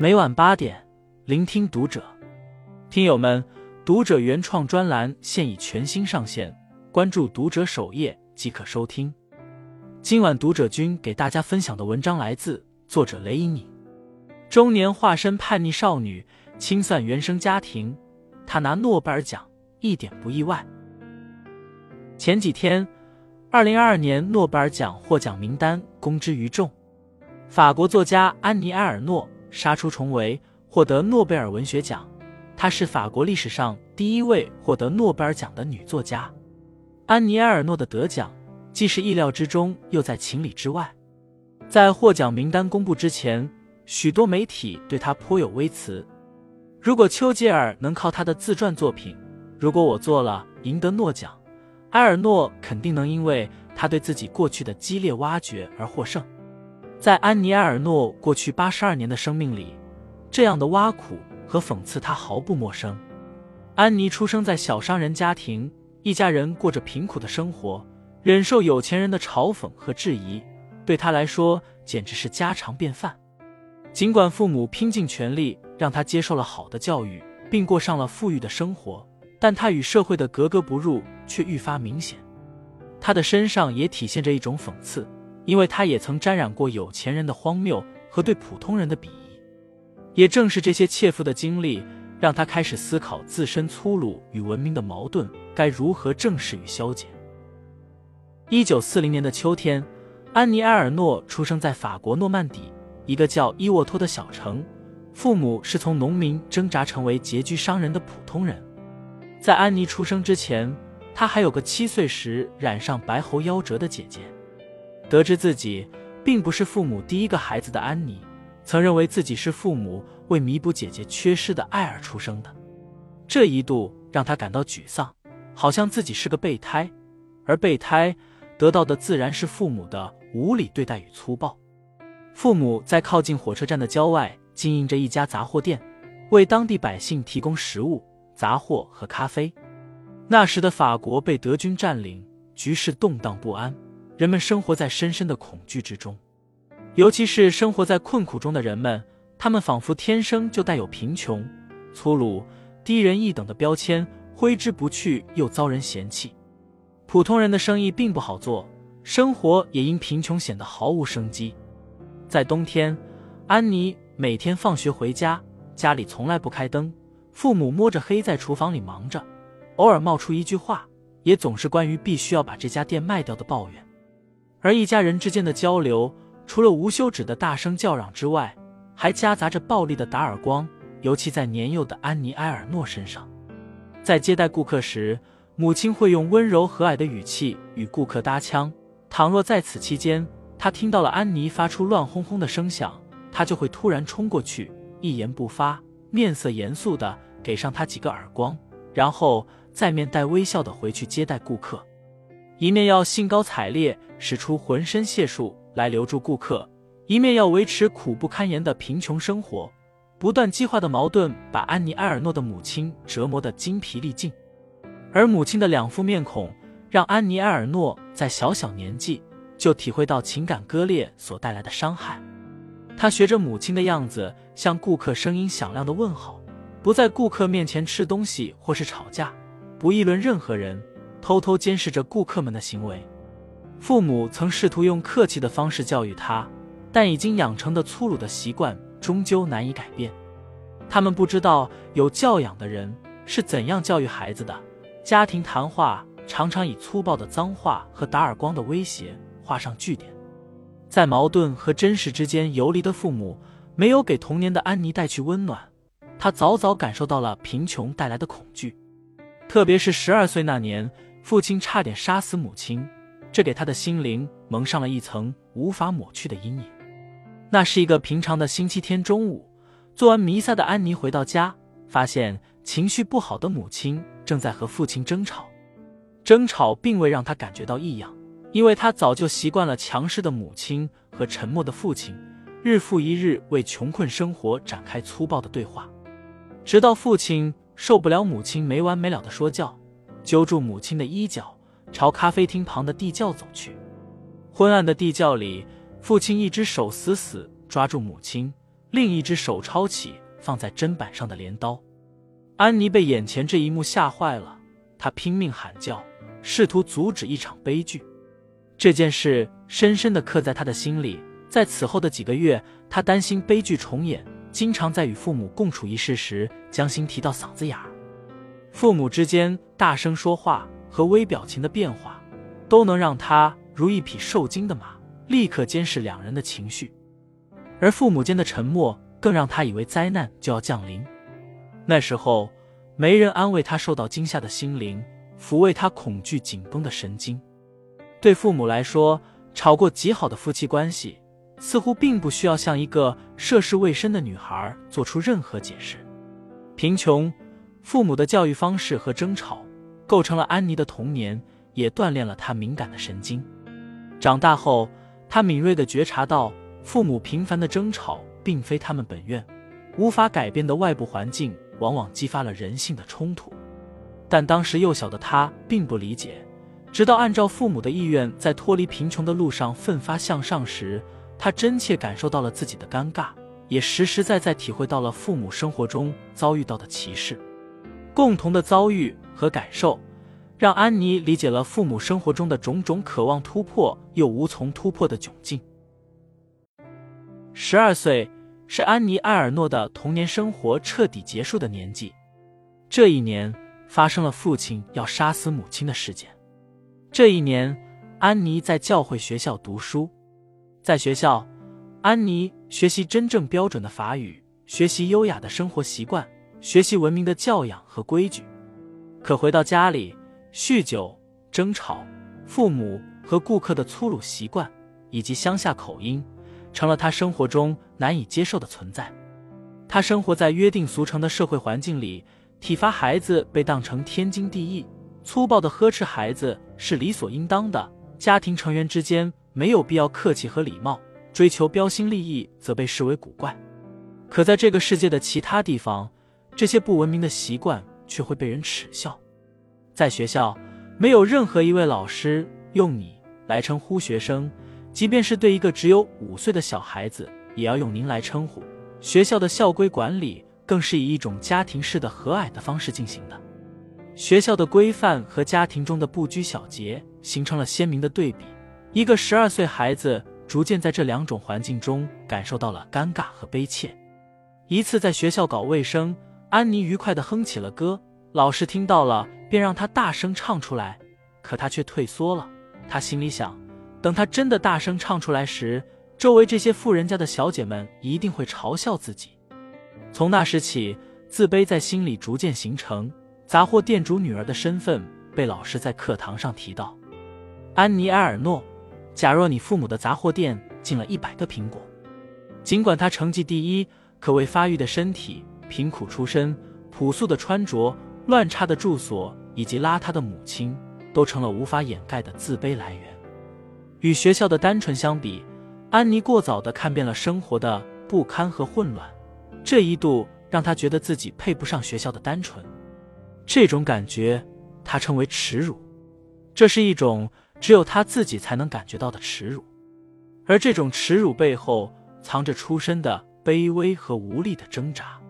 每晚八点，聆听读者。听友们，读者原创专栏现已全新上线，关注读者首页即可收听。今晚读者君给大家分享的文章来自作者雷隐隐。中年化身叛逆少女，清算原生家庭，她拿诺贝尔奖一点不意外。前几天，二零二二年诺贝尔奖获奖名单公之于众，法国作家安妮埃尔诺。杀出重围，获得诺贝尔文学奖。她是法国历史上第一位获得诺贝尔奖的女作家。安妮埃尔诺的得奖，既是意料之中，又在情理之外。在获奖名单公布之前，许多媒体对她颇有微词。如果丘吉尔能靠他的自传作品，如果我做了赢得诺奖，埃尔诺肯定能因为他对自己过去的激烈挖掘而获胜。在安妮埃尔诺过去八十二年的生命里，这样的挖苦和讽刺她毫不陌生。安妮出生在小商人家庭，一家人过着贫苦的生活，忍受有钱人的嘲讽和质疑，对她来说简直是家常便饭。尽管父母拼尽全力让她接受了好的教育，并过上了富裕的生活，但她与社会的格格不入却愈发明显。她的身上也体现着一种讽刺。因为他也曾沾染过有钱人的荒谬和对普通人的鄙夷，也正是这些切肤的经历，让他开始思考自身粗鲁与文明的矛盾该如何正视与消解。一九四零年的秋天，安妮埃尔诺出生在法国诺曼底一个叫伊沃托的小城，父母是从农民挣扎成为拮据商人的普通人。在安妮出生之前，她还有个七岁时染上白喉夭折的姐姐。得知自己并不是父母第一个孩子的安妮，曾认为自己是父母为弥补姐姐缺失的爱而出生的，这一度让她感到沮丧，好像自己是个备胎，而备胎得到的自然是父母的无理对待与粗暴。父母在靠近火车站的郊外经营着一家杂货店，为当地百姓提供食物、杂货和咖啡。那时的法国被德军占领，局势动荡不安。人们生活在深深的恐惧之中，尤其是生活在困苦中的人们，他们仿佛天生就带有贫穷、粗鲁、低人一等的标签，挥之不去又遭人嫌弃。普通人的生意并不好做，生活也因贫穷显得毫无生机。在冬天，安妮每天放学回家，家里从来不开灯，父母摸着黑在厨房里忙着，偶尔冒出一句话，也总是关于必须要把这家店卖掉的抱怨。而一家人之间的交流，除了无休止的大声叫嚷之外，还夹杂着暴力的打耳光，尤其在年幼的安妮埃尔诺身上。在接待顾客时，母亲会用温柔和蔼的语气与顾客搭腔。倘若在此期间，她听到了安妮发出乱哄哄的声响，她就会突然冲过去，一言不发，面色严肃的给上她几个耳光，然后再面带微笑的回去接待顾客。一面要兴高采烈使出浑身解数来留住顾客，一面要维持苦不堪言的贫穷生活，不断激化的矛盾把安妮埃尔诺的母亲折磨得精疲力尽，而母亲的两副面孔让安妮埃尔诺在小小年纪就体会到情感割裂所带来的伤害。她学着母亲的样子向顾客声音响亮的问好，不在顾客面前吃东西或是吵架，不议论任何人。偷偷监视着顾客们的行为，父母曾试图用客气的方式教育他，但已经养成的粗鲁的习惯终究难以改变。他们不知道有教养的人是怎样教育孩子的。家庭谈话常常以粗暴的脏话和打耳光的威胁画上句点。在矛盾和真实之间游离的父母，没有给童年的安妮带去温暖。他早早感受到了贫穷带来的恐惧，特别是十二岁那年。父亲差点杀死母亲，这给他的心灵蒙上了一层无法抹去的阴影。那是一个平常的星期天中午，做完弥撒的安妮回到家，发现情绪不好的母亲正在和父亲争吵。争吵并未让他感觉到异样，因为他早就习惯了强势的母亲和沉默的父亲，日复一日为穷困生活展开粗暴的对话，直到父亲受不了母亲没完没了的说教。揪住母亲的衣角，朝咖啡厅旁的地窖走去。昏暗的地窖里，父亲一只手死死抓住母亲，另一只手抄起放在砧板上的镰刀。安妮被眼前这一幕吓坏了，她拼命喊叫，试图阻止一场悲剧。这件事深深地刻在她的心里，在此后的几个月，她担心悲剧重演，经常在与父母共处一室时将心提到嗓子眼儿。父母之间大声说话和微表情的变化，都能让他如一匹受惊的马，立刻监视两人的情绪。而父母间的沉默，更让他以为灾难就要降临。那时候，没人安慰他受到惊吓的心灵，抚慰他恐惧紧绷的神经。对父母来说，吵过极好的夫妻关系，似乎并不需要向一个涉世未深的女孩做出任何解释。贫穷、父母的教育方式和争吵，构成了安妮的童年，也锻炼了她敏感的神经。长大后，她敏锐地觉察到，父母频繁的争吵并非他们本愿，无法改变的外部环境。往往激发了人性的冲突，但当时幼小的她并不理解。直到按照父母的意愿在脱离贫穷的路上奋发向上时，她真切感受到了自己的尴尬，也实实在在体会到了父母生活中遭遇到的歧视。共同的遭遇和感受，让安妮理解了父母生活中的种种渴望突破又无从突破的窘境。十二岁。是安妮·埃尔诺的童年生活彻底结束的年纪。这一年发生了父亲要杀死母亲的事件。这一年，安妮在教会学校读书。在学校，安妮学习真正标准的法语，学习优雅的生活习惯，学习文明的教养和规矩。可回到家里，酗酒、争吵、父母和顾客的粗鲁习惯，以及乡下口音。成了他生活中难以接受的存在。他生活在约定俗成的社会环境里，体罚孩子被当成天经地义，粗暴的呵斥孩子是理所应当的。家庭成员之间没有必要客气和礼貌，追求标新立异则被视为古怪。可在这个世界的其他地方，这些不文明的习惯却会被人耻笑。在学校，没有任何一位老师用你来称呼学生。即便是对一个只有五岁的小孩子，也要用您来称呼。学校的校规管理更是以一种家庭式的和蔼的方式进行的。学校的规范和家庭中的不拘小节形成了鲜明的对比。一个十二岁孩子逐渐在这两种环境中感受到了尴尬和悲切。一次在学校搞卫生，安妮愉快地哼起了歌，老师听到了便让她大声唱出来，可她却退缩了。她心里想。等她真的大声唱出来时，周围这些富人家的小姐们一定会嘲笑自己。从那时起，自卑在心里逐渐形成。杂货店主女儿的身份被老师在课堂上提到。安妮埃尔诺，假若你父母的杂货店进了一百个苹果，尽管他成绩第一，可未发育的身体、贫苦出身、朴素的穿着、乱差的住所以及邋遢的母亲，都成了无法掩盖的自卑来源。与学校的单纯相比，安妮过早的看遍了生活的不堪和混乱，这一度让她觉得自己配不上学校的单纯。这种感觉，她称为耻辱。这是一种只有她自己才能感觉到的耻辱，而这种耻辱背后藏着出身的卑微和无力的挣扎。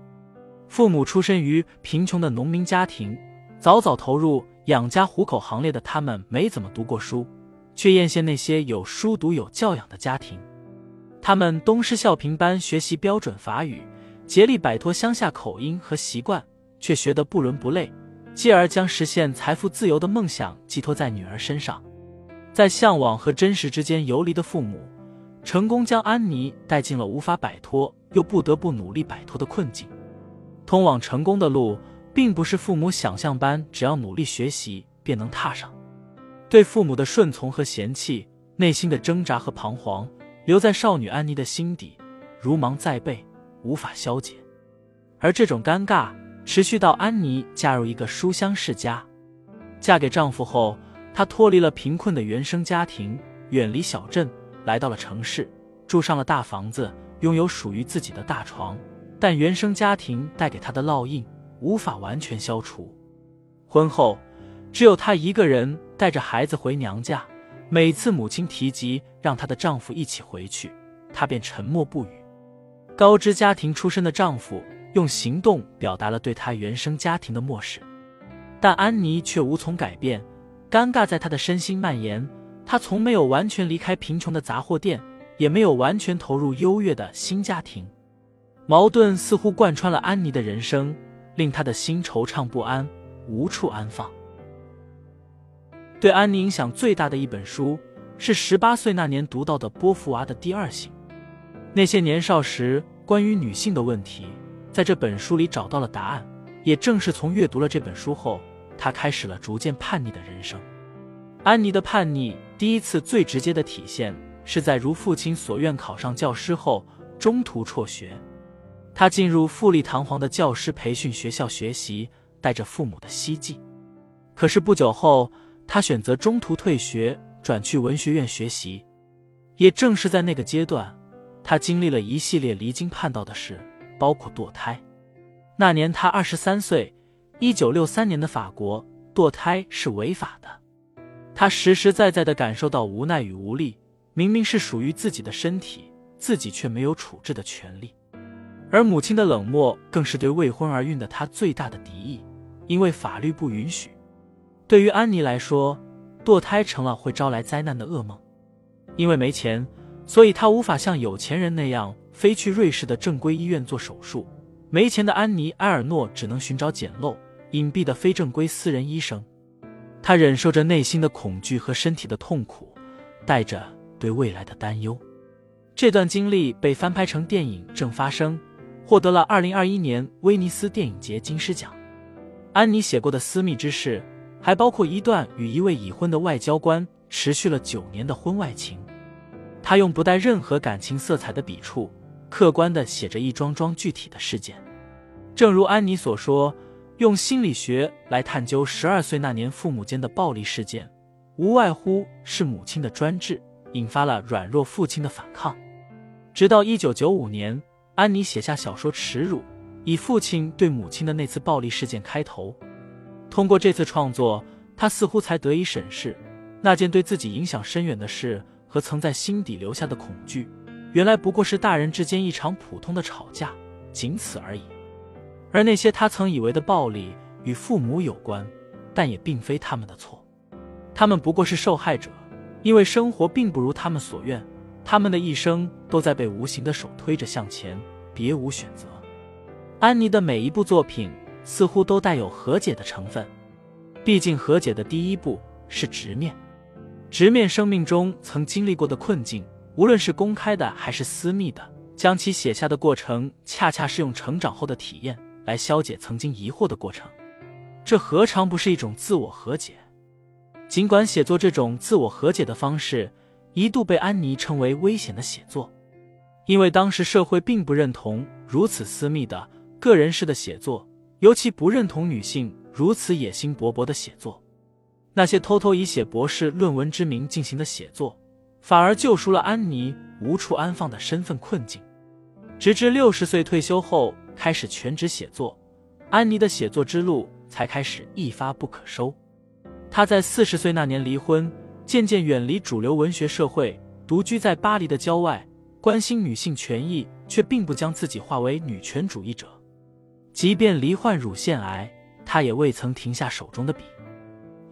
父母出身于贫穷的农民家庭，早早投入养家糊口行列的他们，没怎么读过书。却艳羡那些有书读、有教养的家庭，他们东施效颦般学习标准法语，竭力摆脱乡下口音和习惯，却学得不伦不类，继而将实现财富自由的梦想寄托在女儿身上。在向往和真实之间游离的父母，成功将安妮带进了无法摆脱又不得不努力摆脱的困境。通往成功的路，并不是父母想象般，只要努力学习便能踏上。对父母的顺从和嫌弃，内心的挣扎和彷徨，留在少女安妮的心底，如芒在背，无法消解。而这种尴尬持续到安妮嫁入一个书香世家。嫁给丈夫后，她脱离了贫困的原生家庭，远离小镇，来到了城市，住上了大房子，拥有属于自己的大床。但原生家庭带给她的烙印无法完全消除。婚后，只有她一个人。带着孩子回娘家，每次母亲提及让她的丈夫一起回去，她便沉默不语。高知家庭出身的丈夫用行动表达了对她原生家庭的漠视，但安妮却无从改变。尴尬在她的身心蔓延，她从没有完全离开贫穷的杂货店，也没有完全投入优越的新家庭。矛盾似乎贯穿了安妮的人生，令她的心惆怅不安，无处安放。对安妮影响最大的一本书，是十八岁那年读到的波伏娃的《第二性》。那些年少时关于女性的问题，在这本书里找到了答案。也正是从阅读了这本书后，她开始了逐渐叛逆的人生。安妮的叛逆第一次最直接的体现，是在如父亲所愿考上教师后，中途辍学。他进入富丽堂皇的教师培训学校学习，带着父母的希冀。可是不久后，他选择中途退学，转去文学院学习。也正是在那个阶段。他经历了一系列离经叛道的事，包括堕胎。那年他二十三岁，一九六三年的法国堕胎是违法的。他实实在在的感受到无奈与无力，明明是属于自己的身体，自己却没有处置的权利。而母亲的冷漠，更是对未婚而孕的她最大的敌意，因为法律不允许。对于安妮来说，堕胎成了会招来灾难的噩梦，因为没钱。所以，他无法像有钱人那样飞去瑞士的正规医院做手术。没钱的安妮·埃尔诺只能寻找简陋、隐蔽的非正规私人医生。他忍受着内心的恐惧和身体的痛苦，带着对未来的担忧。这段经历被翻拍成电影《正发生》，获得了2021年威尼斯电影节金狮奖。安妮写过的私密之事，还包括一段与一位已婚的外交官持续了九年的婚外情。他用不带任何感情色彩的笔触，客观地写着一桩桩具体的事件。正如安妮所说，用心理学来探究十二岁那年父母间的暴力事件，无外乎是母亲的专制引发了软弱父亲的反抗。直到一九九五年，安妮写下小说《耻辱》，以父亲对母亲的那次暴力事件开头。通过这次创作，他似乎才得以审视那件对自己影响深远的事。和曾在心底留下的恐惧，原来不过是大人之间一场普通的吵架，仅此而已。而那些他曾以为的暴力与父母有关，但也并非他们的错，他们不过是受害者，因为生活并不如他们所愿，他们的一生都在被无形的手推着向前，别无选择。安妮的每一部作品似乎都带有和解的成分，毕竟和解的第一步是直面。直面生命中曾经历过的困境，无论是公开的还是私密的，将其写下的过程，恰恰是用成长后的体验来消解曾经疑惑的过程。这何尝不是一种自我和解？尽管写作这种自我和解的方式一度被安妮称为危险的写作，因为当时社会并不认同如此私密的个人式的写作，尤其不认同女性如此野心勃勃的写作。那些偷偷以写博士论文之名进行的写作，反而救赎了安妮无处安放的身份困境。直至六十岁退休后开始全职写作，安妮的写作之路才开始一发不可收。她在四十岁那年离婚，渐渐远离主流文学社会，独居在巴黎的郊外，关心女性权益，却并不将自己化为女权主义者。即便罹患乳腺癌，她也未曾停下手中的笔。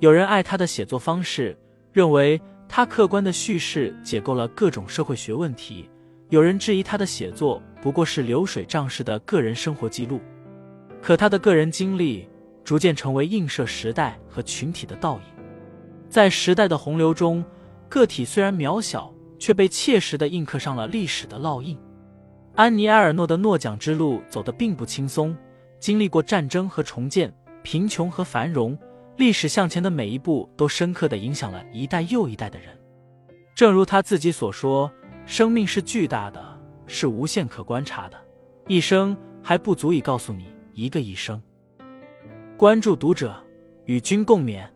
有人爱他的写作方式，认为他客观的叙事解构了各种社会学问题；有人质疑他的写作不过是流水账式的个人生活记录。可他的个人经历逐渐成为映射时代和群体的倒影，在时代的洪流中，个体虽然渺小，却被切实的印刻上了历史的烙印。安妮埃尔诺的诺奖之路走得并不轻松，经历过战争和重建，贫穷和繁荣。历史向前的每一步都深刻的影响了一代又一代的人。正如他自己所说：“生命是巨大的，是无限可观察的，一生还不足以告诉你一个一生。”关注读者，与君共勉。